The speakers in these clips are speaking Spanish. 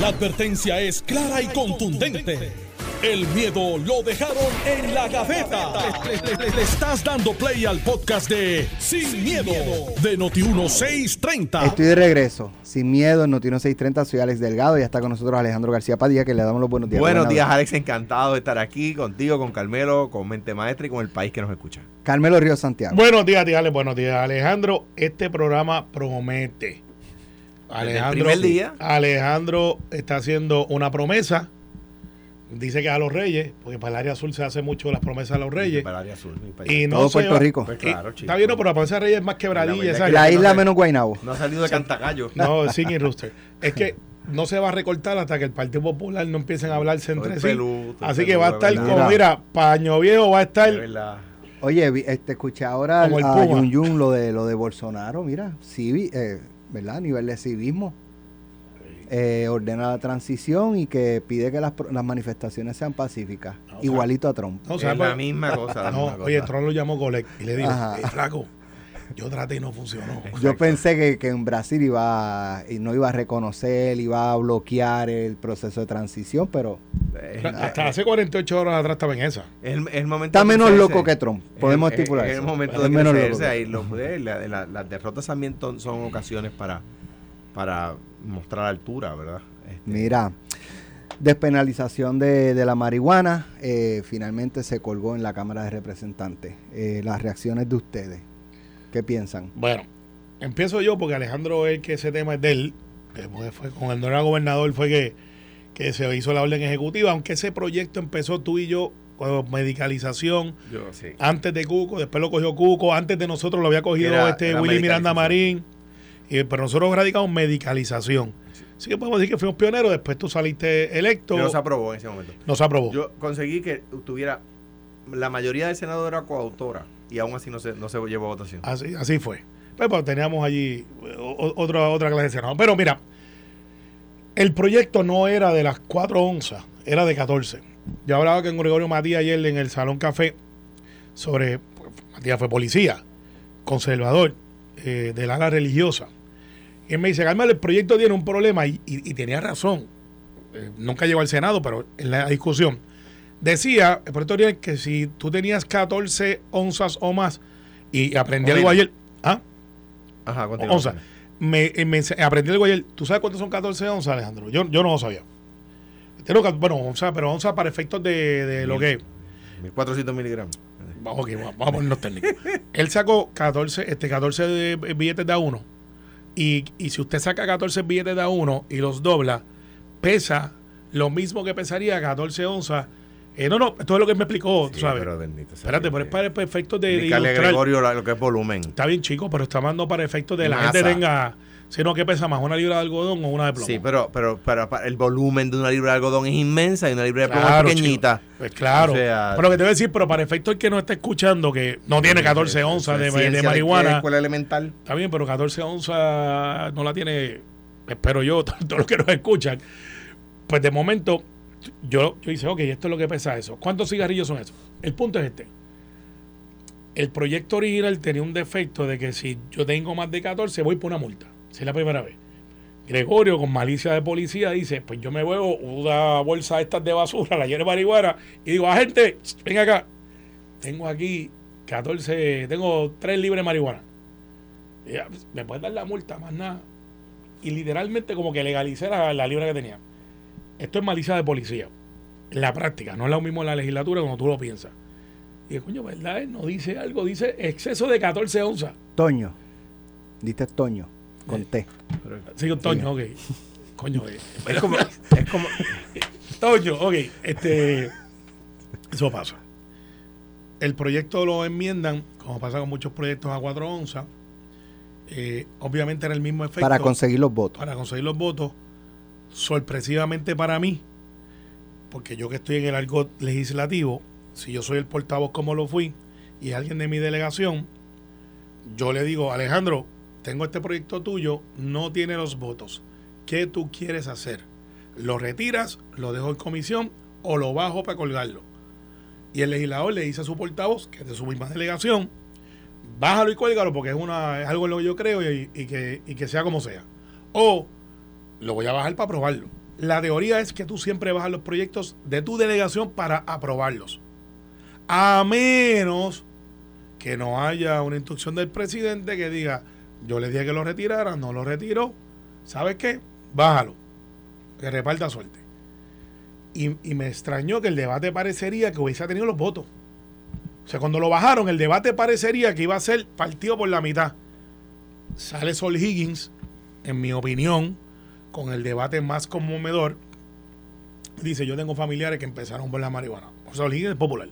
La advertencia es clara y contundente. El miedo lo dejaron en la gaveta. Le, le- le- le estás dando play al podcast de Sin, miedo, de Noti1630. Estoy de regreso, sin miedo, en Notino 630, soy Alex Delgado y ya está con nosotros Alejandro García Padilla, que le damos los buenos días. Buenos días. Alex. Encantado de estar aquí contigo, con Carmelo, con Mente Maestra y con el país que nos escucha. Carmelo Río Santiago. Buenos días, dígale, buenos días, Alejandro. Este programa promete. Alejandro, primer día. Alejandro está haciendo una promesa. Dice que a los reyes, porque para el área azul se hace mucho las promesas a los reyes. Para el área azul, mi país. Y no Todo Puerto va- Rico. Pues y- claro, chico. Está bien, no, pero la promesa de reyes es más quebradilla. La isla menos Guaynabo. No ha salido de Cantagallo. No, sin y Rooster. Es que no se va a recortar hasta que el Partido Popular no empiecen a hablarse Todo entre sí. pelú, Así que va a estar verdad. como, mira, paño viejo va a estar. Oye, vi- este, escuché ahora Como el a. Yun Yun lo de, lo de Bolsonaro, mira, civi, eh, ¿verdad? A nivel de civismo. Eh, ordena la transición y que pide que las, manifestaciones sean pacíficas, No, o sea, igualito a Trump. No, es ¿sabes la por- misma cosa. la No, misma cosa. oye, Tron lo llamó Golek y le dijo. "Eh, flaco, yo traté y no funcionó. Yo pensé que, que en Brasil iba a- y no iba a reconocer, iba a bloquear el proceso de transición, pero Es- Hasta es- hace 48 horas atrás estaba en esa. es el, el momento está de menos loco que Trump. Podemos el- estipular Es el momento Es de menos loco ahí lo- eh, la- la- las derrotas también ton- son ocasiones para, para mostrar altura, ¿verdad? Este, Mira, despenalización de, de la marihuana eh, finalmente se colgó en la Cámara de Representantes. Eh, las reacciones de ustedes, ¿qué piensan? Bueno, empiezo yo porque Alejandro es que ese tema es de él. fue- con el no era gobernador fue que, que se hizo la orden ejecutiva, aunque ese proyecto empezó tú y yo con medicalización yo sí. antes de Cuco, después lo cogió Cuco, antes de nosotros lo había cogido Era- este era Willy Miranda. Marín, y, pero nosotros radicamos medicalización. Así que podemos decir que fuimos pioneros, después tú saliste electo, No se aprobó en ese momento. nos aprobó. Yo conseguí que tuviera. La mayoría del Senado era coautora y aún así no se, no se llevó a votación. Así, así fue. Pues, pues, teníamos allí otra, otra clase de Senado. Pero mira, el proyecto no era de las 4 onzas, era de 14. Yo hablaba con Gregorio Matías ayer en el Salón Café sobre, Matías fue policía, conservador, eh, del ala religiosa. Y él me dice, Carmelo, el proyecto tiene un problema y tenía razón. Eh, nunca llegó al Senado, pero en la discusión. Decía, proyecto tiene que si tú tenías 14 onzas o más y aprendí algo ayer, ¿ah? Ajá, continúa. onzas. Me, eh, me aprendí algo ayer. ¿Tú sabes cuántos son 14 onzas, Alejandro? Yo, yo no lo sabía. Tengo bueno, onzas, pero onzas para efectos de, de lo que 1400 miligramos. Vamos, ok, vamos a ponernos técnicos. Él sacó 14, este, 14 de billetes de a uno. Y, y si usted saca 14 billetes de a uno y los dobla, pesa lo mismo que pesaría 14 onzas. Eh, no, no, esto es lo que me explicó, tú Sí, sabes. pero bendito Espérate, pero es para efectos de, de. Gregorio la- lo que es volumen. Está bien, chico, pero está mandando para efectos de la Masa. gente tenga. Sino que pesa más, una libra de algodón o una de plomo. Sí, pero, pero, pero, el volumen de una libra de algodón es inmensa y una libra de plomo Claro, es pequeñita. chico. Pues claro. O sea, pero que te voy a decir, pero para efecto el que no está escuchando, que no tiene 14 Eso es onzas de, ciencia de marihuana, escuela elemental. está bien, pero 14 onzas no la tiene, espero yo, todos los que nos escuchan. Pues de momento, yo, yo hice, ok, esto es lo que pesa eso. ¿Cuántos cigarrillos son esos? El punto es este. El proyecto original tenía un defecto de que si yo tengo más de 14, voy por una multa. Si es la primera vez. Gregorio, con malicia de policía, dice: Pues yo me huevo una bolsa de estas de basura, la lleno de marihuana, y digo: Agente, ven acá. Tengo aquí 14, tengo 3 libres de marihuana. Ya, me puedes dar la multa, más nada. Y literalmente, como que legalicé la, la libra que tenía. Esto es malicia de policía. En la práctica, no es lo mismo en la legislatura como tú lo piensas. Y coño, ¿verdad? Él no dice algo, dice exceso de 14 onzas. Toño, diste Toño, con T. Sí, con Toño, ok. Coño, eh, Es como, es como, Toño, ok. Este, eso pasa. El proyecto lo enmiendan, como pasa con muchos proyectos a 4 onzas. Eh, obviamente era el mismo efecto. Para conseguir los votos. para conseguir los votos, sorpresivamente para mí, porque yo que estoy en el argot legislativo, si yo soy el portavoz como lo fui, y alguien de mi delegación, yo le digo, Alejandro, tengo este proyecto tuyo, no tiene los votos. ¿Qué tú quieres hacer? ¿Lo retiras, lo dejo en comisión o lo bajo para colgarlo? Y el legislador le dice a su portavoz, que es de su misma delegación, bájalo y cuélgalo porque es, una, es algo en lo que yo creo y, y que, y que sea como sea. O lo voy a bajar para probarlo. la teoría es que tú siempre bajas los proyectos de tu delegación para aprobarlos. A menos que no haya una instrucción del presidente que diga, yo le dije que lo retirara, no lo retiró, ¿sabes qué? Bájalo, que reparta suerte. Y, y me extrañó que el debate parecería que hubiese tenido los votos. O sea, cuando lo bajaron, el debate parecería que iba a ser partido por la mitad. Sale Sol Higgins, en mi opinión, con el debate más conmovedor. Dice, yo tengo familiares que empezaron por la marihuana. Sol Higgins es popular.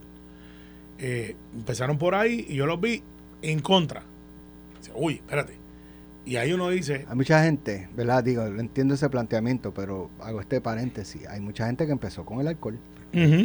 Eh, empezaron por ahí y yo los vi en contra. Dice, uy, espérate. Y ahí uno dice, Hay mucha gente, ¿verdad? Digo, entiendo ese planteamiento, pero hago este paréntesis. Hay mucha gente que empezó con el alcohol.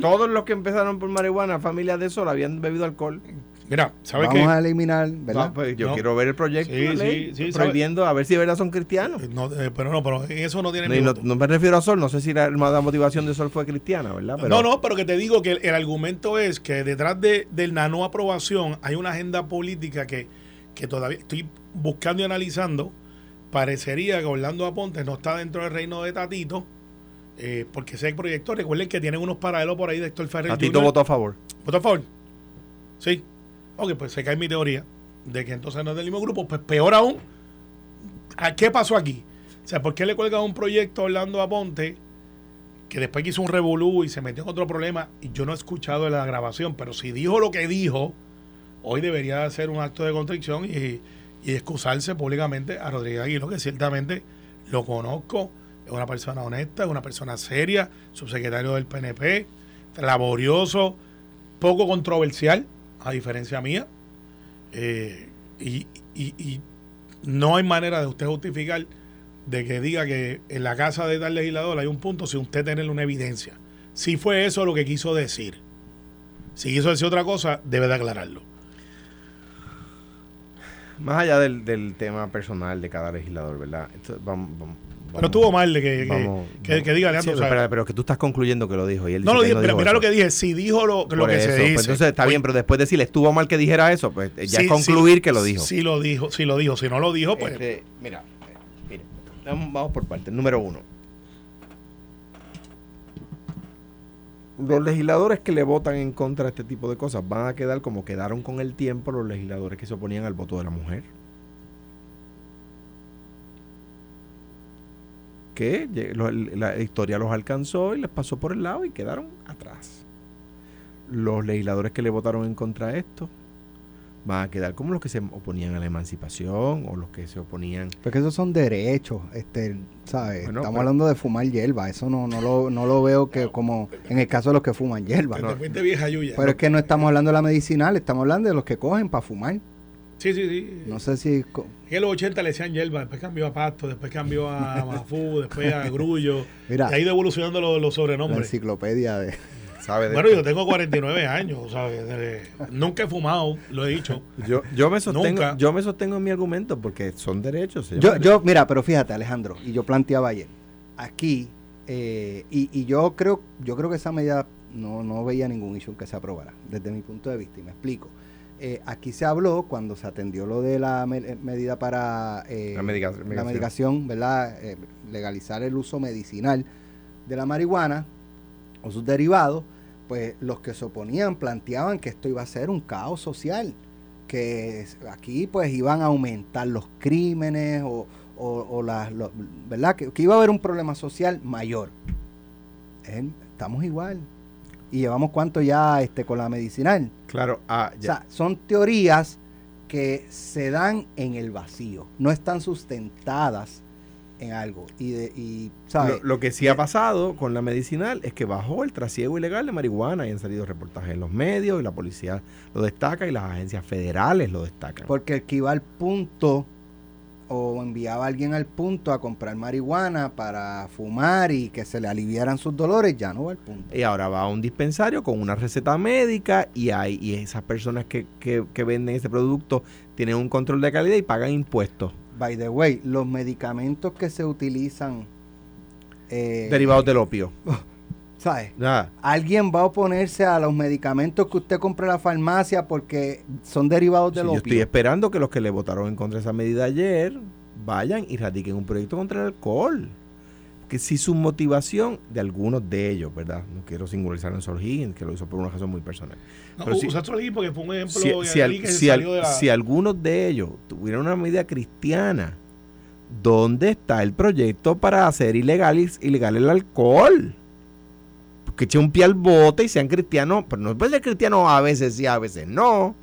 Todos los que empezaron por marihuana, familias de Sol, habían bebido alcohol. Mira, ¿sabes Vamos qué? a eliminar, ¿verdad? No, pues yo No. quiero ver el proyecto Sí, de ley, sí, sí, prohibiendo a ver si de verdad son cristianos. No, eh, pero no, pero en eso no tiene No, no, me refiero a Sol, no sé si la, la motivación de Sol fue cristiana, ¿verdad? Pero- no, no, pero que te digo que el, el argumento es que detrás de, de la no aprobación hay una agenda política que, que todavía estoy buscando y analizando. Parecería que Orlando Aponte no está dentro del reino de Tatito, eh, porque ese proyecto, recuerden que tienen unos paralelos por ahí de Héctor Ferrer. Tatito Jr. votó a favor. ¿Votó a favor? Sí. Ok, pues se cae mi teoría de que entonces no es del mismo grupo. Pues peor aún, ¿a qué pasó aquí? O sea, ¿por qué le cuelgan un proyecto a Orlando Aponte que después que hizo un revolú y se metió en otro problema? Y yo no he escuchado la grabación, pero si dijo lo que dijo, hoy debería hacer un acto de contrición y, y excusarse públicamente a Rodríguez Aguilo, que ciertamente lo conozco, es una persona honesta, es una persona seria, subsecretario del PNP, laborioso, poco controversial, a diferencia mía. Eh, y, y- y no hay manera de usted justificar de que diga que en la casa de tal legislador hay un punto sin usted tener una evidencia. Si fue eso lo que quiso decir. Si quiso decir otra cosa, debe de aclararlo. Más allá del, del tema personal de cada legislador, ¿verdad? Vamos- Pero vamos- estuvo mal de que, que- vamos- que, vamos- que diga Sí, Leandro. pero, pero que tú estás concluyendo que lo dijo. Y él no dice lo dije, no mira, dijo mira eso. lo que dije. Si dijo lo, lo que eso, se pues dice. entonces está Pues, bien, pero después de decirle estuvo mal que dijera eso, pues ya sí, es concluir sí, que lo dijo. Sí lo dijo, sí lo dijo. Si no lo dijo, pues Este, mira, vamos, vamos por partes. Número uno. Los legisladores que le votan en contra de este tipo de cosas van a quedar como quedaron con el tiempo los legisladores que se oponían al voto de la mujer. Que la historia los alcanzó y les pasó por el lado y quedaron atrás. Los legisladores que le votaron en contra de esto van a quedar como los que se oponían a la emancipación o los que se oponían Porque esos son derechos, este, ¿sabes? Bueno, Estamos pero- hablando de fumar hierba, eso no, no, lo, no lo veo que como en el caso de los que fuman hierba. vieja Yuya. Pero es que no estamos hablando de la medicinal, estamos hablando de los que cogen para fumar. Sí, sí, sí. No sé si... En los 80 le decían hierba, después cambió a Pasto, después cambió a Mafú, después a Grullo. Mira, y ha ido evolucionando los, los la sobrenombres. enciclopedia de... ¿sabe? de Bueno, esto? yo tengo 49 años, ¿sabes? De- nunca he fumado, lo he dicho. yo, yo me sostengo, Nunca. yo me sostengo en mi argumento porque son derechos. Yo, yo, mira, pero fíjate, Alejandro, y yo planteaba ayer, aquí, eh, y, y yo creo, yo creo que esa medida no, no veía ningún issue que se aprobara, desde mi punto de vista, y me explico. Eh, aquí se habló cuando se atendió lo de la me- eh, medida para eh, La medica- la medicación. ¿verdad? Eh, legalizar el uso medicinal de la marihuana o sus derivados, pues los que se oponían planteaban que esto iba a ser un caos social, que aquí pues iban a aumentar los crímenes o, o- o las, ¿verdad? Que, que iba a haber un problema social mayor. Eh, estamos igual. Y llevamos cuánto ya este con la medicinal. Claro, ah, O ya. sea, son teorías que se dan en el vacío, no están sustentadas en algo. Y, de, y ¿sabes? Lo, lo que sí ha pasado con la medicinal es que bajó el trasiego ilegal de marihuana y han salido reportajes en los medios y la policía lo destaca y las agencias federales lo destacan. Porque el que iba al punto o enviaba a alguien al punto a comprar marihuana para fumar y que se le aliviaran sus dolores, ya no va al punto. Y ahora va a un dispensario con una receta médica y hay y esas personas que, que, que venden ese producto tienen un control de calidad y pagan impuestos By the way, los medicamentos que se utilizan, eh, derivados del opio. ¿sabes? Nada. Alguien va a oponerse a los medicamentos que usted compra en la farmacia porque son derivados Sí, del yo opio. estoy esperando que los que le votaron en contra de esa medida ayer vayan y radiquen un proyecto contra el alcohol. que si su motivación de algunos de ellos, ¿verdad? No quiero singularizar a Sol Higgins, que lo hizo por una razón muy personal. No, Pero si- usa Sol Higgins porque fue un ejemplo si, de si al- alguien que si al- salió de la... si algunos de ellos tuvieran una medida cristiana, ¿dónde está el proyecto para hacer ilegal, ilegal el alcohol? Que echen un pie al bote y sean cristianos, pero no puede ser cristiano a veces sí, a veces no.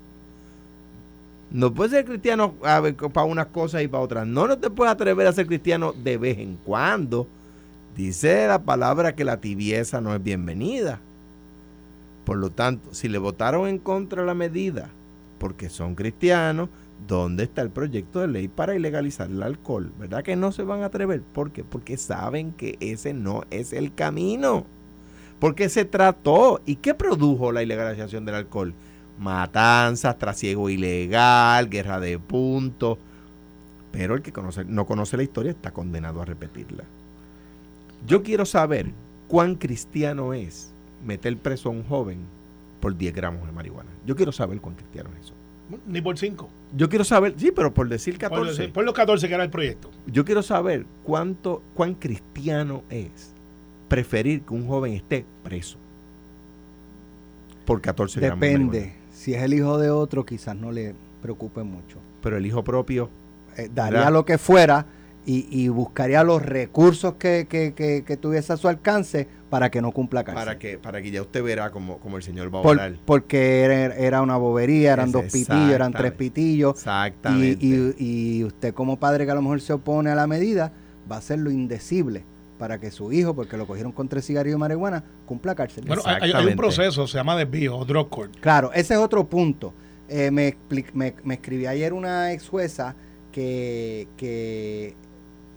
No puede ser cristiano para unas cosas y para otras. No, no te puedes atrever a ser cristiano de vez en cuando. Dice la palabra que la tibieza no es bienvenida. Por lo tanto, si le votaron en contra de la medida porque son cristianos, ¿dónde está el proyecto de ley para ilegalizar el alcohol? ¿Verdad que no se van a atrever? ¿Por qué? Porque saben que ese no es el camino. Porque se trató. ¿Y qué produjo la ilegalización del alcohol? Matanzas, trasiego ilegal, guerra de puntos. Pero el que conoce, no conoce la historia está condenado a repetirla. Yo quiero saber cuán cristiano es meter preso a un joven por 10 gramos de marihuana. Yo quiero saber cuán cristiano es eso. Ni por 5. Yo quiero saber, sí, pero por decir 14. Por, por los 14 que era el proyecto. Yo quiero saber cuánto, cuán cristiano es preferir que un joven esté preso por 14 gramos de Depende. Si es el hijo de otro, quizás no le preocupe mucho. Pero el hijo propio, Eh, daría ¿Verdad? lo que fuera y, y buscaría los recursos que, que- que- que tuviese a su alcance para que no cumpla cárcel. para que, para que ya usted verá como, como el señor va a Por- orar. porque era, era una bobería, eran dos pitillos, eran tres pitillos. Y, Exactamente. y- y usted como padre que a lo mejor se opone a la medida, va a hacer lo indecible para que su hijo, porque lo cogieron con tres cigarrillos de marihuana, cumpla cárcel. Bueno, hay, hay un proceso, se llama desvío o drug court. Claro, ese es otro punto. Eh, me, expli- me, me escribí ayer una ex jueza que, que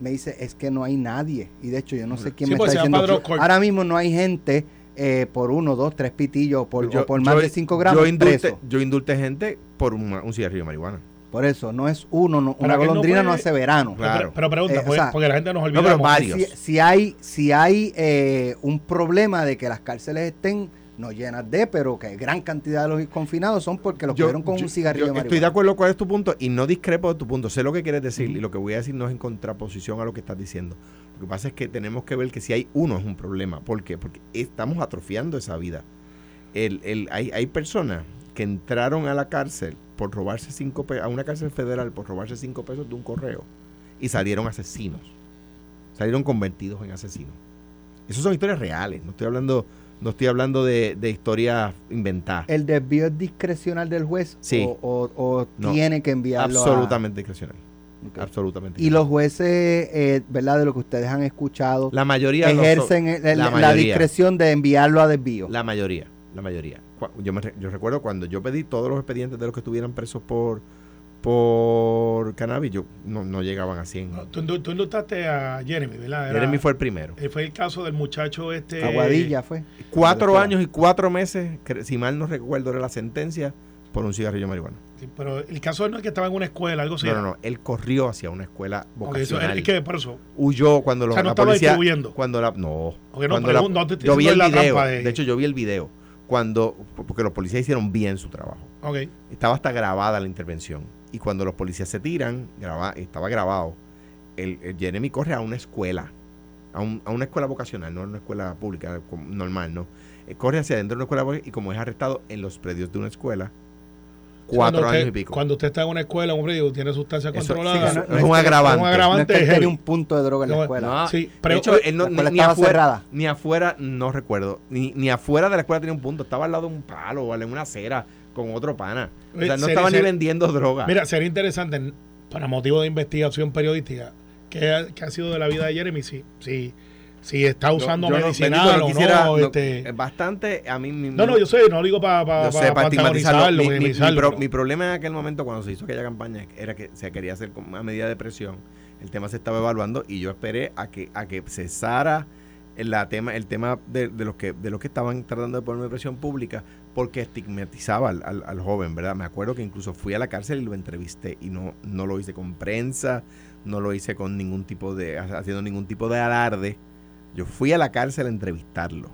me dice, es que no hay nadie. Y de hecho yo no sé quién Sí, me pues está diciendo. Ahora mismo no hay gente eh, por uno, dos, tres pitillos o por, Yo- o por más yo- de cinco gramos Yo indulté, preso. yo indulté gente por un, un cigarrillo de marihuana. Por eso, no es uno, no- una no golondrina no, hace verano. Claro. Pero, pero pregunta, Eh, o porque, sea, porque la gente nos pero olvida. varios. Si, si hay, si hay eh, un problema de que las cárceles estén no llenas de, pero que gran cantidad de los confinados son porque los Yo- cogieron con yo- un cigarrillo yo de Estoy de marihuana. acuerdo cuál es tu punto y no discrepo de tu punto. Sé lo que quieres decir y lo que voy a decir no es en contraposición a lo que estás diciendo. Lo que pasa es que tenemos que ver que si hay uno es un problema. ¿Por qué? Porque estamos atrofiando esa vida. El, el- hay, hay personas que entraron a la cárcel por robarse cinco pe- a una cárcel federal por robarse cinco pesos de un correo y salieron asesinos. Salieron convertidos en asesinos. Esas son historias reales. No estoy hablando, no estoy hablando de, de historias inventadas. ¿El desvío es discrecional del juez Sí. o, o- o No. tiene que enviarlo a- Absolutamente discrecional. Absolutamente. Y los jueces, eh, ¿verdad? De lo que ustedes han escuchado, la mayoría ejercen el- el- la la, discreción de enviarlo a desvío. la mayoría, la mayoría. Yo, me re- yo recuerdo cuando yo pedí todos los expedientes de los que estuvieran presos por por cannabis, yo no, no llegaban a 100. No, Tú, tú- indultaste a Jeremy, ¿verdad? Era- Jeremy fue el primero. eh, fue el caso del muchacho este. Aguadilla fue. Cuatro años y cuatro meses, si mal no recuerdo, era la sentencia por un cigarrillo de marihuana. Sí, Pero el caso no es que estaba en una escuela, algo así. No, no, no. Él corrió hacia una escuela Ok, eso- vocacional. es que por eso. Huyó cuando O los, sea, no la estaba policía... distribuyendo. Cuando la... No. Cuando no te yo vi el la video. trampa De... de- hecho, yo vi el video. Cuando... Porque los policías hicieron bien su trabajo. Estaba hasta grabada la intervención. Y cuando los policías se tiran, graba, estaba grabado. El, el Jeremy corre a una escuela. A, un- a una escuela vocacional, no a una escuela pública normal, ¿no? Eh, corre hacia adentro de una escuela y como es arrestado en los predios de una escuela, cuatro Cuando años usted- y pico. Cuando usted está en una escuela, hombre, y tiene sustancia Eso- controlada. sí, no- no es un es- agravante. un No es agravante que él un punto de droga en la escuela. No, Sí, de pero- hecho, él no, ni, afuera, cerrada. ni afuera, no recuerdo, ni, ni afuera de la escuela tenía un punto, estaba al lado de un palo o en una acera con otro pana. O sea, no Sería- estaba ni vendiendo droga. Mira, sería interesante, para motivo de investigación periodística, ¿qué ha, qué ha sido de la vida de Jeremy? Si, si, si está usando Yo- medicinal bendito, o quisiera- no. este- bastante a mí mi- no, no, yo sé, no lo digo para pa, pa- pa antagonizarlo, Mi, mi- mi pro- problema en aquel momento cuando se hizo aquella campaña era que se quería hacer como una medida de presión. El tema se estaba evaluando y yo esperé a que a que cesara el, la tema, el tema de, de los que de los que estaban tratando de ponerme presión pública porque estigmatizaba al, al- al joven, ¿verdad? Me acuerdo que incluso fui a la cárcel y lo entrevisté y no, no lo hice con prensa, no lo hice con ningún tipo de, haciendo ningún tipo de alarde. Yo fui a la cárcel a entrevistarlo.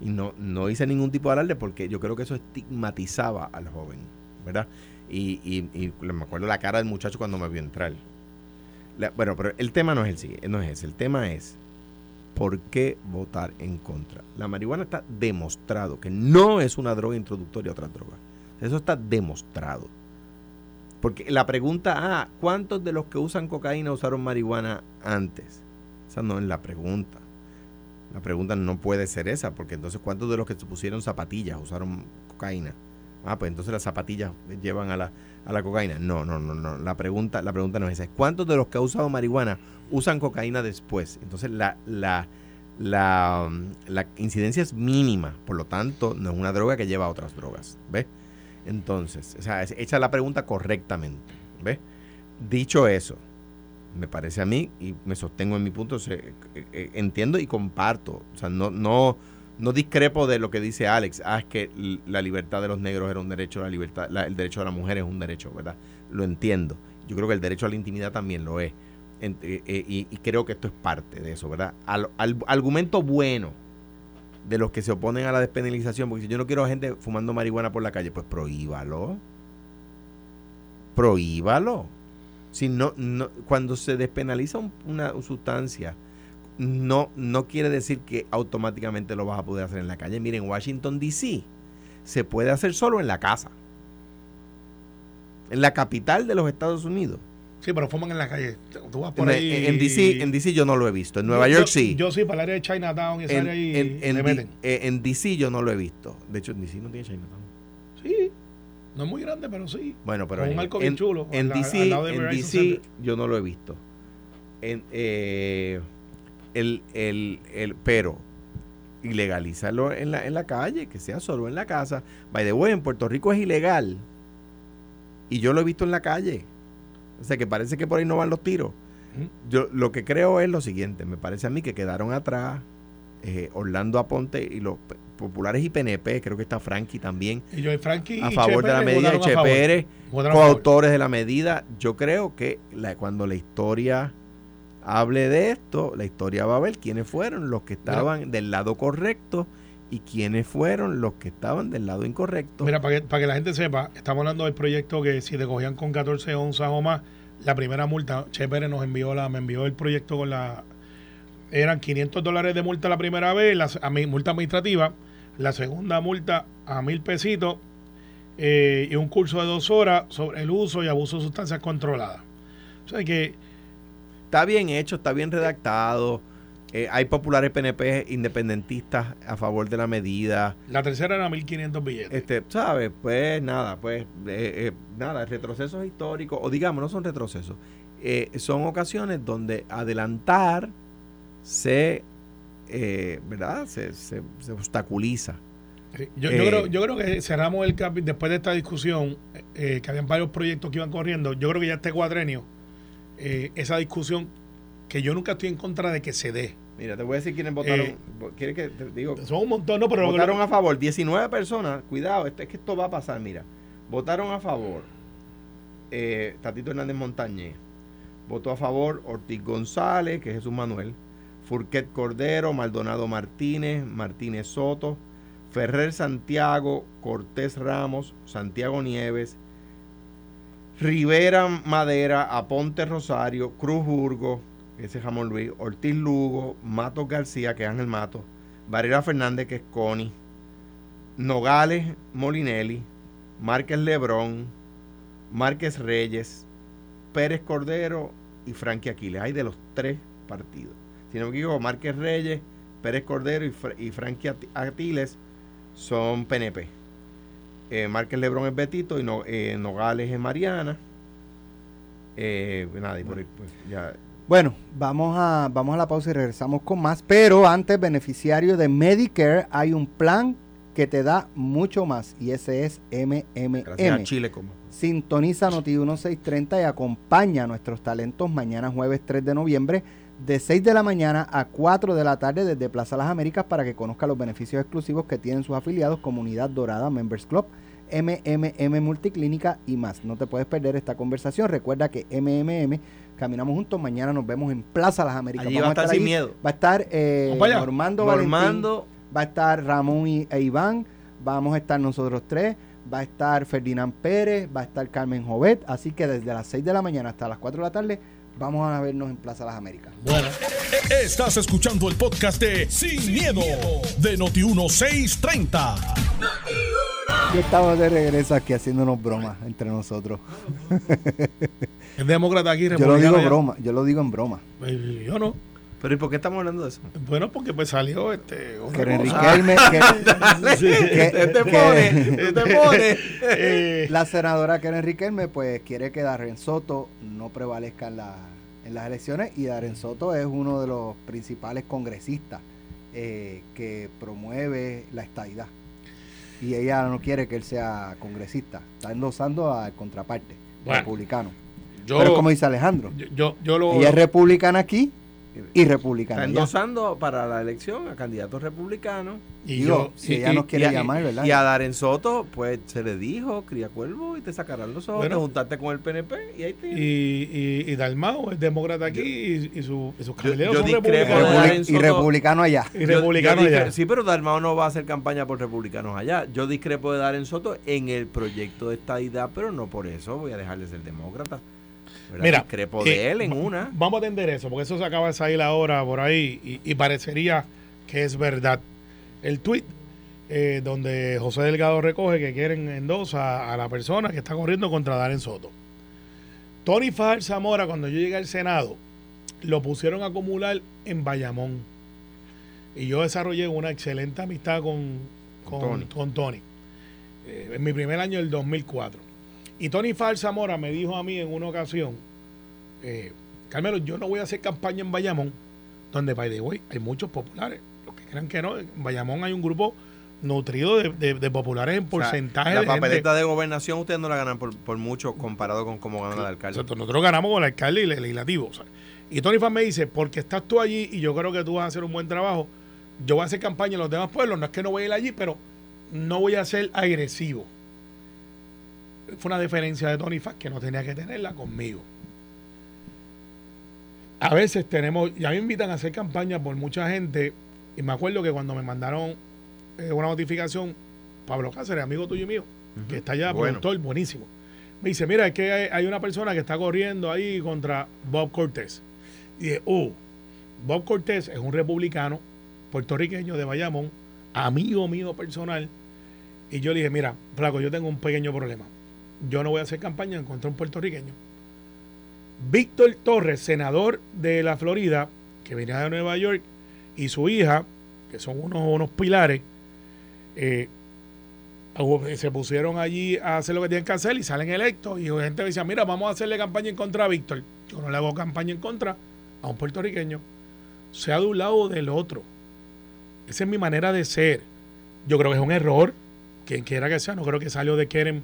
Y no, no hice ningún tipo de alarde porque yo creo que eso estigmatizaba al joven, ¿verdad? Y, y, y me acuerdo la cara del muchacho cuando me vio entrar. Bueno, pero el tema no es el siguiente, no es ese. El tema es por qué votar en contra. La marihuana está demostrado que no es una droga introductoria a otras drogas. Eso está demostrado. Porque la pregunta, ah, ¿cuántos de los que usan cocaína usaron marihuana antes? Esa no es la pregunta. La pregunta no puede ser esa, porque entonces ¿cuántos de los que se pusieron zapatillas usaron cocaína? Ah, pues entonces las zapatillas llevan a la, a la cocaína. No, no, no, no. La pregunta, la pregunta no es esa. ¿Cuántos de los que han usado marihuana usan cocaína después? Entonces la, la, la, la incidencia es mínima. Por lo tanto, no es una droga que lleva a otras drogas. ¿Ves? Entonces, o sea, hecha la pregunta correctamente. ¿Ves? Dicho eso, me parece a mí, y me sostengo en mi punto, eh, eh, entiendo y comparto. O sea, no, no, no discrepo de lo que dice Alex. Ah, es que la libertad de los negros era un derecho, la libertad, la- el derecho de la mujer es un derecho, ¿verdad? Lo entiendo. Yo creo que el derecho a la intimidad también lo es. Eh, y, creo que esto es parte de eso, ¿verdad? Al, al- argumento bueno de los que se oponen a la despenalización, porque si yo no quiero gente fumando marihuana por la calle, pues prohíbalo. Prohíbalo. Si no, no, cuando se despenaliza un- una sustancia, no, no quiere decir que automáticamente lo vas a poder hacer en la calle. Miren, en Washington, D.C. se puede hacer solo en la casa. En la capital de los Estados Unidos. Sí, pero fuman en la calle. Tú vas por En, ahí. en DC, en DC yo no lo he visto. En Nueva Yo- York yo- sí. Yo sí, para el área de Chinatown y esa en, área ahí en- en meten. eh, en DC yo no lo he visto. De hecho, en DC no tiene Chinatown. No es muy grande, pero sí. Bueno, pero un arco bien en- chulo, en DC, en DC yo no lo he visto. En, eh, el, el, el, pero ilegalizarlo en la, en la calle, que sea solo en la casa. By the way, en Puerto Rico es ilegal. Y yo lo he visto en la calle. O sea que parece que por ahí no van los tiros. Yo lo que creo es lo siguiente, me parece a mí que quedaron atrás eh, Orlando Aponte y los populares y PNP, creo que está Frankie también, Y yo y Frankie a y favor de la medida a Che. Pérez, coautores de la medida. Yo creo que la- cuando la historia hable de esto, la historia va a ver quiénes fueron los que estaban del lado correcto y quiénes fueron los que estaban del lado incorrecto. Mira, para que, para que la gente sepa, estamos hablando del proyecto que si te cogían con 14 onzas o más, la primera multa, Che Pérez nos envió la, me envió el proyecto con la eran 500 dólares de multa la primera vez, la a mi- multa administrativa, la segunda multa a mil pesitos eh, y un curso de dos horas sobre el uso y abuso de sustancias controladas. O sea que Está bien hecho, está bien redactado. eh, hay populares PNP independentistas a favor de la medida. la tercera era 1500 billetes. Este, ¿sabes? Pues nada, pues eh, nada, retrocesos históricos, o digamos, no son retrocesos, son ocasiones donde adelantar se, eh, ¿verdad? Se, se, se obstaculiza. Sí, Yo, Eh, yo, creo, yo creo que cerramos el capi después de esta discusión, eh, que habían varios proyectos que iban corriendo. Yo creo que ya este cuadrenio, eh, esa discusión, que yo nunca estoy en contra de que se dé. Mira, te voy a decir quiénes votaron. Eh, ¿Quieres que te digo? Son un montón, no, pero votaron a favor 19 personas. Cuidado, esto, es que esto va a pasar. Mira, votaron a favor eh, Tatito Hernández Montañez. Votó a favor Ortiz González, que es Jesús Manuel. Furquet Cordero, Maldonado Martínez, Martínez Soto, Ferrer Santiago, Cortés Ramos, Santiago Nieves, Rivera Madera, Aponte Rosario, Cruz Burgo, ese es Jamón Luis, Ortiz Lugo, Matos García, que es Ángel Matos, Varela Fernández, que es Connie, Nogales Molinelli, Márquez Lebrón, Márquez Reyes, Pérez Cordero y Frankie Aquiles. Hay de los tres partidos. Si no me equivoco, Márquez Reyes, Pérez Cordero y, Fra- y Frankie Ati- Aquiles son PNP. Eh, Márquez Lebrón es Betito y no, eh, Nogales es Mariana. Eh, nada, y por ahí, pues, ya. Bueno, vamos a, vamos a la pausa y regresamos con más. Pero antes, beneficiario de Medicare, hay un plan que te da mucho más y ese es MMM. Gracias a Chile como. Sintoniza Noti 1630 y acompaña a nuestros talentos mañana jueves 3 de noviembre de 6 de la mañana a 4 de la tarde desde Plaza Las Américas para que conozca los beneficios exclusivos que tienen sus afiliados Comunidad Dorada Members Club, MMM Multiclínica y más. No te puedes perder esta conversación. Recuerda que MMM Caminamos Juntos. Mañana nos vemos en Plaza Las Américas. Allí va a estar sin miedo. Va a estar eh, Vamos. Normando Valentín Normando, va a estar Ramón y, e Iván, vamos a estar nosotros tres, va a estar Ferdinand Pérez, va a estar Carmen Jovet, así que desde las 6 de la mañana hasta las 4 de la tarde vamos a vernos en Plaza Las Américas. Bueno, Estás escuchando el podcast de Sin, miedo, de Noti1630. Ya estamos de regreso aquí haciéndonos bromas entre nosotros. es demócrata aquí, Yo lo digo broma, yo lo digo en broma. Eh, Yo no. Pero ¿y por qué estamos hablando de eso? Bueno, porque pues salió este. Que Enrique cosa. Elme- que- Sí. que- Este que- pone, este pone. Eh, La senadora Karen Riquelme pues quiere que Darren Soto no prevalezca en, la- en las elecciones y Darren Soto es uno de los principales congresistas eh, que promueve la estadidad. Y ella no quiere que él sea congresista. Está endosando al contraparte, Bueno, republicano. yo, Pero como dice Alejandro, yo, yo, yo lo. ella es republicana aquí y republicana Está endosando para la elección a candidatos republicanos. y Digo, yo- si y- ella y- nos quiere y llamar, ¿verdad? Y a Darren Soto, pues se le dijo, cría cuervo y te sacarán los ojos, Bueno. te juntaste con el PNP y ahí te... Y, y, y Dalmau es demócrata aquí y, y, su, y sus caballeros yo son discrepo republicanos. y republicano allá. Y Yo- yo republicanos discre- allá. Sí, pero Dalmao no va a hacer campaña por republicanos allá. Yo discrepo de Darren Soto en el proyecto de estadidad, pero no por eso voy a dejar de ser demócrata. ¿Verdad? Mira, discrepo eh, de él en una. Vamos a atender eso, porque eso se acaba de salir ahora por ahí y, y parecería que es verdad. El tweet eh, donde José Delgado recoge que quieren endosa a la persona que está corriendo contra Darren Soto. Tony Fajar Zamora, cuando yo llegué al Senado, lo pusieron a acumular en Bayamón. Y yo desarrollé una excelente amistad con, con, Con Tony. con Tony. Eh, en mi primer año del 2004. Y Tony Fajar Zamora me dijo a mí en una ocasión, eh, Carmelo, yo no voy a hacer campaña en Bayamón, donde, by the way, hay muchos populares. Los que crean que no, en Bayamón hay un grupo nutrido de, de- de populares en O sea, porcentaje la de gente. papeleta de gobernación ustedes no la ganan por, por mucho comparado con cómo gana el alcalde. Exacto, nosotros ganamos con el alcalde y el legislativo. o sea. Y Tony Fan me dice, porque estás tú allí y yo creo que tú vas a hacer un buen trabajo, yo voy a hacer campaña en los demás pueblos, no es que no voy a ir allí, pero no voy a ser agresivo. Fue una diferencia de Tony Fan que no tenía que tenerla conmigo. A veces tenemos, ya me invitan a hacer campaña por mucha gente, y me acuerdo que cuando me mandaron eh, una notificación, Pablo Cáceres, amigo tuyo y mío, que está allá, Bueno. productor, buenísimo. Me dice, mira, es que hay, hay una persona que está corriendo ahí contra Bob Cortés. Y dije, uh, Bob Cortés es un republicano puertorriqueño de Bayamón, amigo mío personal. Y yo le dije, mira, flaco, yo tengo un pequeño problema. Yo no voy a hacer campaña en contra de un puertorriqueño. Víctor Torres, senador de la Florida, que venía de Nueva York, y su hija, que son unos, unos pilares, eh, se pusieron allí a hacer lo que tienen que hacer y salen electos. Y gente decía, mira, vamos a hacerle campaña en contra a Víctor. Yo no le hago campaña en contra a un puertorriqueño, sea de un lado o del otro. Esa es mi manera de ser. Yo creo que es un error, quien quiera que sea, no creo que salió de Keren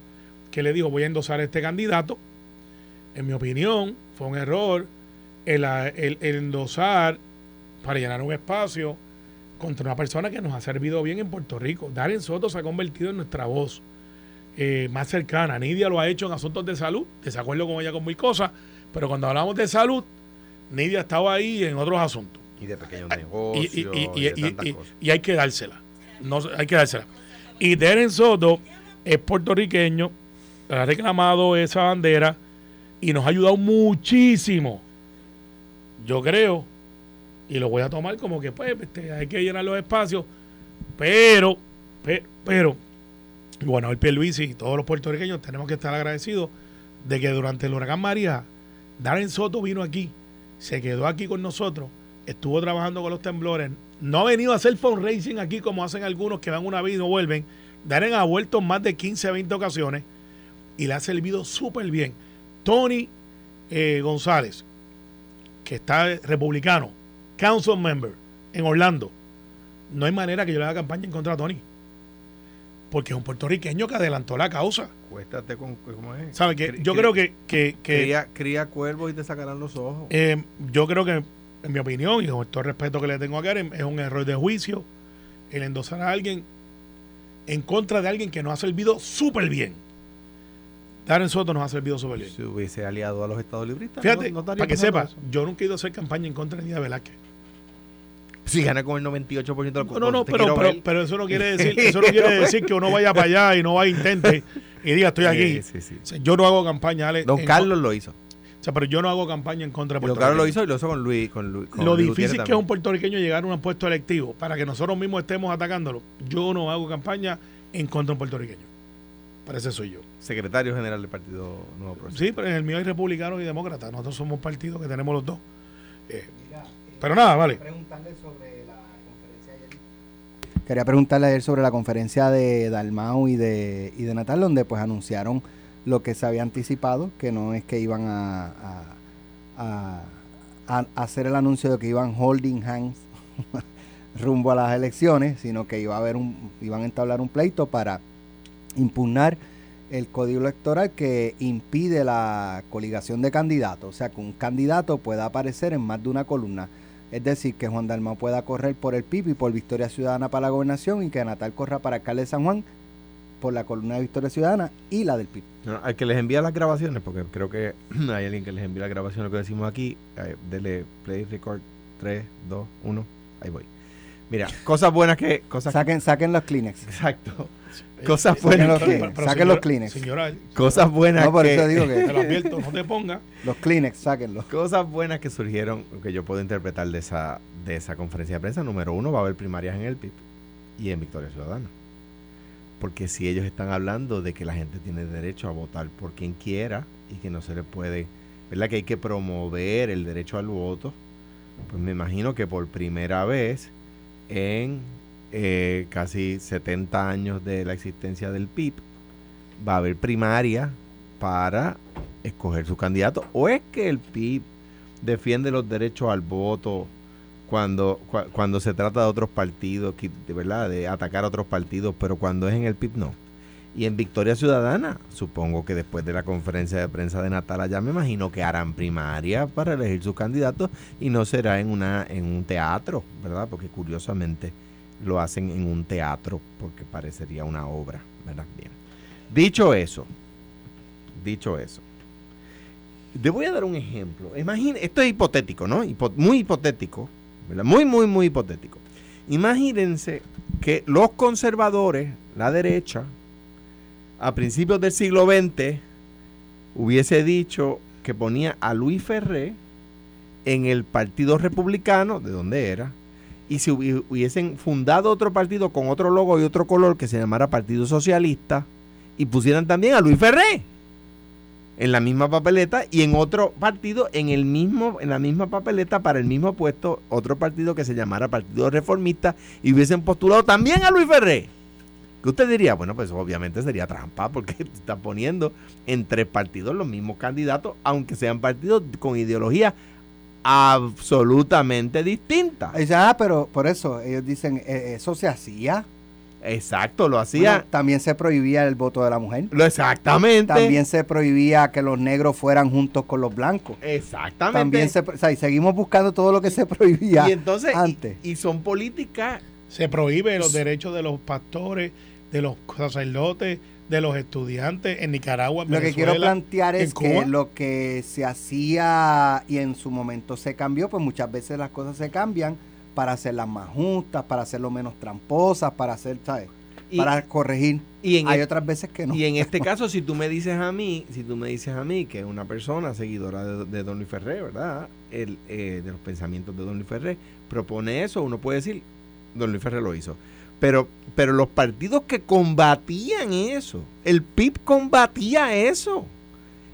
que le dijo voy a endosar a este candidato. En mi opinión, fue un error el, el- el endosar para llenar un espacio contra una persona que nos ha servido bien en Puerto Rico. Darren Soto se ha convertido en nuestra voz eh, más cercana. Nidia lo ha hecho en asuntos de salud, desacuerdo con ella con mil cosas, pero cuando hablamos de salud, Nidia estaba ahí en otros asuntos. Y de pequeños negocios y- y- y, y- de y- tantas y- cosas. y hay que dársela. No, hay que dársela. Y Darren Soto es puertorriqueño, ha reclamado esa bandera y nos ha ayudado muchísimo. Yo creo, y lo voy a tomar como que pues este, hay que llenar los espacios, pero, pe- pero, bueno, el Pierluisi y todos los puertorriqueños tenemos que estar agradecidos de que durante el huracán María, Darren Soto vino aquí, se quedó aquí con nosotros, estuvo trabajando con los temblores, no ha venido a hacer fundraising aquí como hacen algunos que van una vez y no vuelven. Darren ha vuelto más de 15, 20 ocasiones y le ha servido súper bien. Tony eh, González, que está republicano, council member en Orlando, no hay manera que yo le haga campaña en contra de Tony. Porque es un puertorriqueño que adelantó la causa. Cuéstate con. ¿Cómo es? ¿Sabe? Que Cri- yo cri- creo que, que, que, Cría, cría cuervos y te sacarán los ojos. eh, yo creo que, en mi opinión, y con todo el respeto que le tengo a Karen, es un error de juicio el endosar a alguien en contra de alguien que nos ha servido súper bien. Darren Soto nos ha servido súper bien. si hubiese aliado a los estados libristas. Fíjate, no- no para que sepas, yo nunca he ido a hacer campaña en contra de Nidia Velázquez. Si gana con el 98% de los No, no, no, pero, pero, eso no quiere decir, eso no quiere decir que uno vaya para allá y no vaya a intente y diga estoy aquí. Sí, sí, sí. Yo no hago campaña, Ale, Don Carlos lo hizo. O sea, pero yo no hago campaña en contra de Puerto claro, Rico. lo hizo y lo hizo con Luis. Con Luis con Lo Luis difícil Gutiérrez que es un puertorriqueño llegar a un puesto electivo para que nosotros mismos estemos atacándolo. Yo no hago campaña en contra de un puertorriqueño. Para ese soy yo. Secretario general del Partido Nuevo Progresista. Sí, pero en el mío hay republicanos y demócratas. Nosotros somos partidos que tenemos los dos. Eh, pero nada, vale. preguntarle sobre la conferencia ayer. Quería preguntarle ayer sobre la conferencia de Dalmau y de, y de Natal, donde pues anunciaron lo que se había anticipado, que no es que iban a, a- a- a hacer el anuncio de que iban holding hands rumbo a las elecciones, sino que iba a haber un, iban a entablar un pleito para impugnar el código electoral que impide la coligación de candidatos, o sea, que un candidato pueda aparecer en más de una columna. Es decir, que Juan Dalmau pueda correr por el PIB y por Victoria Ciudadana para la gobernación y que Natal corra para alcalde de San Juan por la columna de Victoria Ciudadana y la del PIB. No, al que les envía las grabaciones, porque creo que hay alguien que les envía las grabaciones, lo que decimos aquí, eh, dele play record 3, 2, 1, ahí voy. Mira, cosas buenas que... Cosas Saquen, saquen los Kleenex. Exacto. Cosas Eh, buenas los que- Kleenex. Saquen los Kleenex. Señora, Cosas buenas No, por que... eso digo te que lo advierto, no te pongas. los Kleenex, sáquenlos. Cosas buenas que surgieron, que yo puedo interpretar de esa, de esa conferencia de prensa. Número uno, va a haber primarias en el PIB y en Victoria Ciudadana. Porque si ellos están hablando de que la gente tiene derecho a votar por quien quiera y que no se le puede, ¿verdad? Que hay que promover el derecho al voto, pues me imagino que por primera vez en eh, casi 70 años de la existencia del PIB va a haber primaria para escoger su candidato. ¿O es que el PIB defiende los derechos al voto cuando, cua- cuando se trata de otros partidos, de verdad, de atacar a otros partidos, pero cuando es en el PIB no? Y en Victoria Ciudadana, supongo que después de la conferencia de prensa de Natal allá, me imagino que harán primaria para elegir sus candidatos y no será en una en un teatro, ¿verdad? Porque curiosamente lo hacen en un teatro porque parecería una obra, ¿verdad? Bien. Dicho eso, dicho eso, te voy a dar un ejemplo. Esto es hipotético, ¿no? Muy hipotético, ¿verdad? Muy, muy, muy hipotético. Imagínense que los conservadores, la derecha, a principios del siglo XX, hubiese dicho que ponía a Luis Ferré en el Partido Republicano, de donde era, y si hubi- hubiesen fundado otro partido con otro logo y otro color que se llamara Partido Socialista, y pusieran también a Luis Ferré en la misma papeleta y en otro partido en el mismo en la misma papeleta para el mismo puesto otro partido que se llamara Partido Reformista y hubiesen postulado también a Luis Ferré. Que usted diría, bueno, pues obviamente sería trampa porque está poniendo en tres partidos los mismos candidatos, aunque sean partidos con ideología absolutamente distinta. Dice, ah, pero por eso ellos dicen, eh, eso se hacía. Exacto, lo hacía. Bueno, también se prohibía el voto de la mujer. lo exactamente. También se prohibía que los negros fueran juntos con los blancos. Exactamente. También se, o sea, y seguimos buscando todo lo que se prohibía y entonces, y- antes. y son políticas Se prohíbe los derechos de los pastores, de los sacerdotes, de los estudiantes en Nicaragua, en Lo que quiero plantear es que lo que se hacía y en su momento se cambió, pues muchas veces las cosas se cambian para hacerlas más justas, para hacerlo menos tramposas, para hacer, ¿sabes? y, para corregir. y en Hay e- otras veces que no. y en este caso, si tú me dices a mí, si tú me dices a mí que una persona seguidora de, de Don Luis Ferré, ¿verdad? El, eh, de los pensamientos de Don Luis Ferré, propone eso, uno puede decir, Don Luis Ferré lo hizo. Pero, pero los partidos que combatían eso, el PIB combatía eso.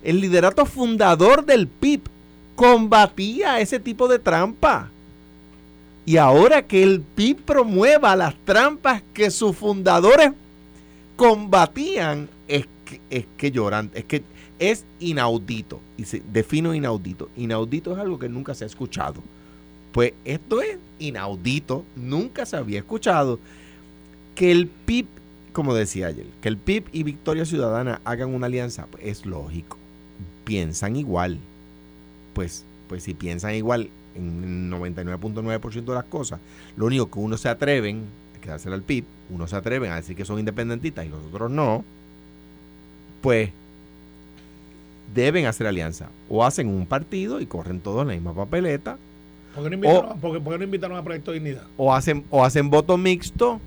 El liderato fundador del PIB combatía ese tipo de trampa. Y ahora que el PIB promueva las trampas que sus fundadores combatían, es que, es que lloran, es que es inaudito. Y se defino inaudito. Inaudito es algo que nunca se ha escuchado. Pues esto es inaudito, nunca se había escuchado. Que el PIB, como decía ayer, que el PIB y Victoria Ciudadana hagan una alianza, pues es lógico. Piensan igual. Pues, pues si piensan igual en el 99.9% de las cosas, lo único que uno se atreven a quedársela al PIB, uno se atreven a decir que son independentistas y los otros no, pues deben hacer alianza. O hacen un partido y corren todos en la misma papeleta, ¿Por qué no invitaron, O- a- por qué- por qué no invitaron a Proyecto Dignidad? o hacen, o hacen voto mixto,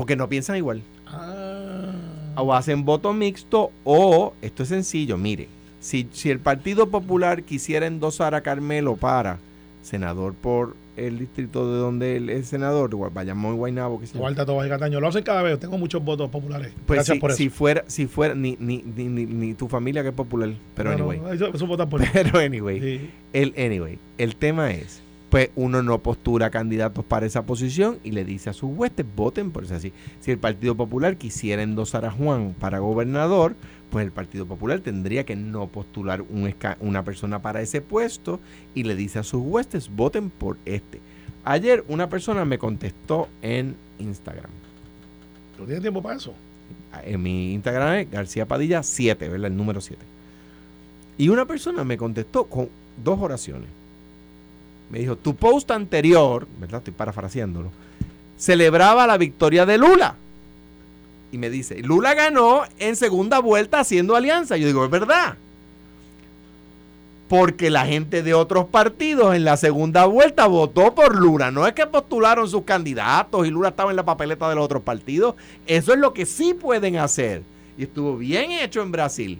porque no piensan igual. Ah. O hacen voto mixto, o, esto es sencillo, mire, Si, si el Partido Popular quisiera endosar a Carmelo para senador por el distrito de donde él es senador, Bayamón y Guaynabo, que se. Guarda Cataño. Lo hacen cada vez. Tengo muchos votos populares. Pues Gracias si, por eso. si fuera, si fuera, ni, ni, ni, ni, ni tu familia que es popular, pero No, no, anyway. eso, eso por. Pero anyway, Sí. el anyway, el tema es, pues uno no postura candidatos para esa posición y le dice a sus huestes, voten por eso así. Si el Partido Popular quisiera endosar a Juan para gobernador, pues el Partido Popular tendría que no postular un una persona para ese puesto y le dice a sus huestes, voten por este. Ayer una persona me contestó en Instagram. ¿Tú tienes tiempo para eso? En mi Instagram es García Padilla 7, ¿verdad? El número 7. Y una persona me contestó con dos oraciones. Me dijo, tu post anterior, ¿verdad? Estoy parafraseándolo, celebraba la victoria de Lula. Y me dice, Lula ganó en segunda vuelta haciendo alianza. Yo digo, es verdad. Porque la gente de otros partidos en la segunda vuelta votó por Lula. No es que postularon sus candidatos y Lula estaba en la papeleta de los otros partidos. Eso es lo que sí pueden hacer. Y estuvo bien hecho en Brasil.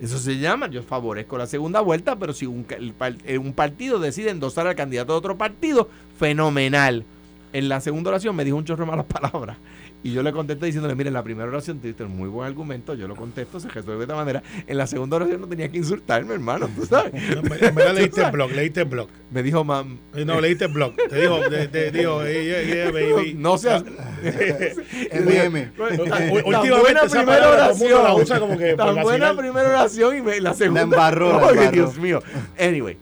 Eso se llama, yo favorezco la segunda vuelta, pero si eh, un partido decide endosar al candidato de otro partido, fenomenal. En la segunda oración me dijo un chorro de malas palabras. Y yo le contesté diciéndole, mire, en la primera oración tuviste un muy buen argumento, yo lo contesto, se resuelve de esta manera. En la segunda oración no tenía que insultarme, hermano, tú sabes. No, En verdad en verdad leíste el blog, leíste el blog. Me dijo, mam, Eh, No, leíste el blog. Te dijo, te, te dijo, yeah, yeah, baby. no seas... MM. Tan Últimamente buena esa primera mundo la oración. usa como que Tan buena primera oración y me- la segunda. embarró, la embarró. Dios mío. Anyway,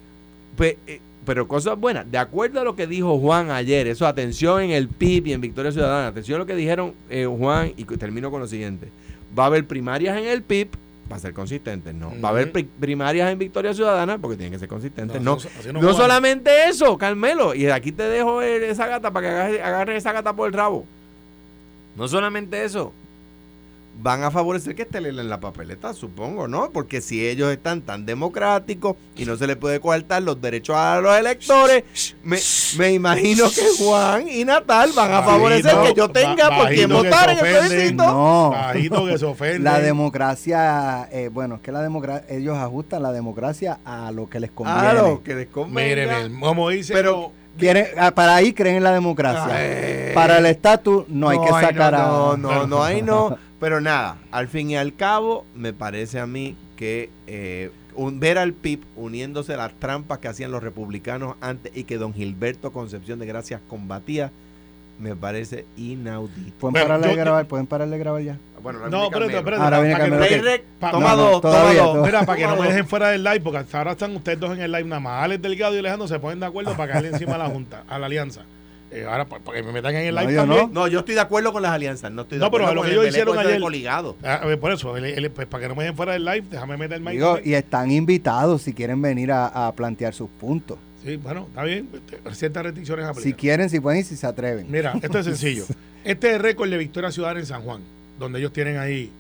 pues, eh, pero cosas buenas. De acuerdo a lo que dijo Juan ayer, eso, atención en el PIB y en Victoria Ciudadana. Atención a lo que dijeron eh, Juan y termino con lo siguiente. Va a haber primarias en el PIB, va a ser consistente. No. Va a haber primarias en Victoria Ciudadana porque tienen que ser consistentes. No. No, solamente eso, Carmelo. Y aquí te dejo esa gata para que agarre, agarre esa gata por el rabo. No solamente eso. Van a favorecer que esté en la papeleta, supongo, ¿no? Porque si ellos están tan democráticos y no se les puede coartar los derechos a los electores, me, me imagino que Juan y Natal van a Bajito, favorecer que yo tenga por quien votar en el ofenden. plebiscito. No. Que se ofende. La democracia, eh, bueno, es que la democracia, ellos ajustan la democracia a lo que les conviene. Claro, que les convenga. Miren, como dice. Pero- Quieren, ah, para ahí creen en la democracia. Ay. para el estatus no, hay que sacar a... no, no, no, no, ahí no. Pero nada, al fin y al cabo, me parece a mí que eh, un- ver al PIB uniéndose a las trampas que hacían los republicanos antes y que don Gilberto Concepción de Gracias combatía, me parece inaudito. Pueden Bueno, pararle yo- de grabar, pueden pararle de grabar ya. Bueno, No, espérate, espérate. Ahora viene para que no- Carmelo. Playrec, Pa- toma no, no, dos, todavía, toma dos. no. Mira, para que no me dejen fuera del live, porque hasta ahora están ustedes dos en el live nada más. Alex Delgado y Alejandro se ponen de acuerdo para caerle encima a la Junta, a la alianza. Eh, ahora, pa- para que me metan en el No, live no. también. No, yo estoy de acuerdo con las alianzas, no estoy de No, pero acuerdo lo que ellos el hicieron de ayer- coligado. Ah, eh, por eso, el- el- pues, para que no me dejen fuera del live, déjame meter el. Digo, y están invitados si quieren venir a, a plantear sus puntos. Sí, bueno, está bien. este, Ciertas restricciones Si aplican. quieren, si pueden y si se atreven. Mira, esto es sencillo. Este es el récord de Victoria Ciudadana en San Juan, donde ellos tienen ahí.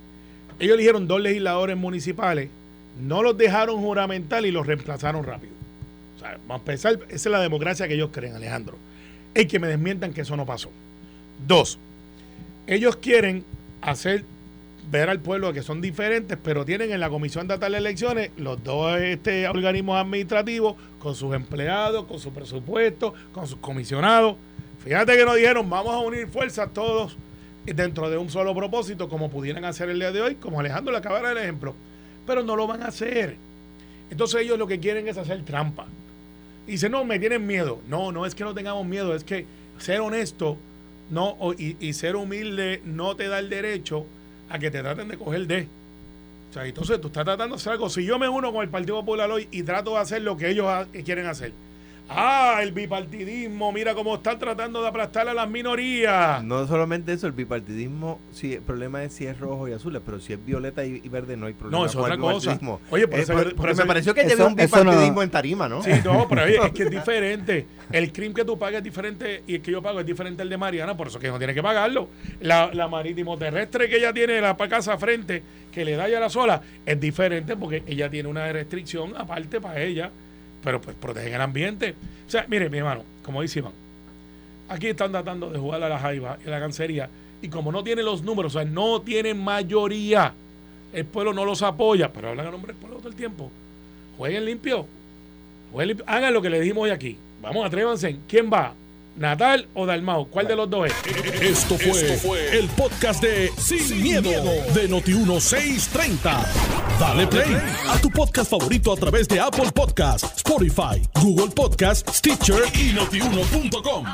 Ellos eligieron dos legisladores municipales, no los dejaron juramentar y los reemplazaron rápido. O sea, vamos a empezar, esa es la democracia que ellos creen, Alejandro. Es que me desmientan que eso no pasó. Dos, ellos quieren hacer ver al pueblo que son diferentes, pero tienen en la Comisión de de Elecciones los dos este, organismos administrativos con sus empleados, con su presupuesto, con sus comisionados. Fíjate que nos dijeron, vamos a unir fuerzas todos dentro de un solo propósito, como pudieran hacer el día de hoy, como Alejandro le el ejemplo. Pero no lo van a hacer. Entonces ellos lo que quieren es hacer trampa. Y dicen, no, me tienen miedo. No, no es que no tengamos miedo, es que ser honesto no, y, y ser humilde no te da el derecho a que te traten de coger de. O sea, entonces tú estás tratando de hacer algo. Si yo me uno con el Partido Popular hoy y trato de hacer lo que ellos que quieren hacer. Ah, el bipartidismo, mira cómo están tratando de aplastar a las minorías. No solamente eso, el bipartidismo, sí, el problema es si es rojo y azul, pero si es violeta y, y verde no hay problema. No, eso es otra cosa. bipartidismo. Oye, por Eh, eso- por- por porque eso- me pareció que había un no- bipartidismo en tarima, ¿no? Sí, no, pero oye, es que es diferente. El crimen que tú pagas es diferente y el que yo pago es diferente al de Mariana, por eso que no tiene que pagarlo. La, la marítimo terrestre que ella tiene, la casa frente, que le da ya la sola, es diferente porque ella tiene una restricción aparte para ella, pero pues protegen el ambiente. O sea, mire, mi hermano, como dice Iván, aquí están tratando de jugar a la jaiba y a la cancería, y como no tienen los números, o sea, no tienen mayoría, el pueblo no los apoya, pero hablan a nombre del pueblo todo el tiempo. Jueguen limpio. Jueguen limpio. Hagan lo que le dijimos hoy aquí. Vamos, atrévanse. ¿Quién va? ¿Natal o Dalmau? ¿Cuál de los dos es? Esto fue, el podcast de Sin, miedo, de Noti1630. Dale play a tu podcast favorito a través de Apple Podcasts, Spotify, Google Podcasts, Stitcher y notiuno.com.